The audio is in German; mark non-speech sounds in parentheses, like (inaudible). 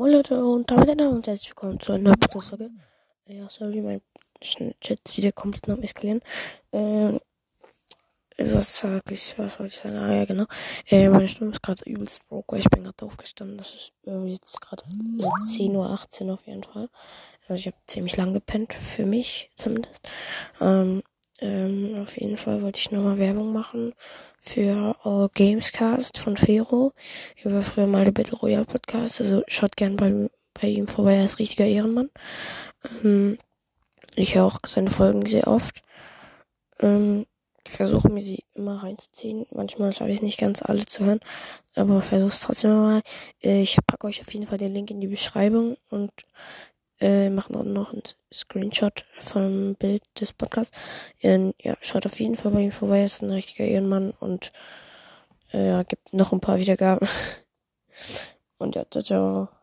Moin Leute und damit ein und herzlich willkommen zu einer Podcast-Folge. Ja, sorry, mein Chat ist wieder komplett am Eskalieren. Ähm, was sag ich, was wollte ich sagen? Ah ja, genau. Äh, meine Stimme ist gerade übelst broke, weil ich bin gerade aufgestanden. Das ist irgendwie jetzt gerade äh, 10.18 Uhr auf jeden Fall. Also ich habe ziemlich lang gepennt, für mich zumindest. Ähm, ähm, auf jeden Fall wollte ich nochmal Werbung machen für All Gamescast von Fero. Ich war früher mal der Battle Royale Podcast, also schaut gern bei, bei ihm vorbei, er ist richtiger Ehrenmann. Ähm, ich höre auch seine Folgen sehr oft. Ähm, versuche mir sie immer reinzuziehen. Manchmal schaffe ich es nicht ganz alle zu hören, aber versuche es trotzdem mal. Äh, ich packe euch auf jeden Fall den Link in die Beschreibung und äh, machen auch noch einen Screenshot vom Bild des Podcasts. Ähm, ja, schaut auf jeden Fall bei ihm vorbei, ist ein richtiger Ehrenmann und äh, gibt noch ein paar Wiedergaben. (laughs) Und ja, ciao, ciao.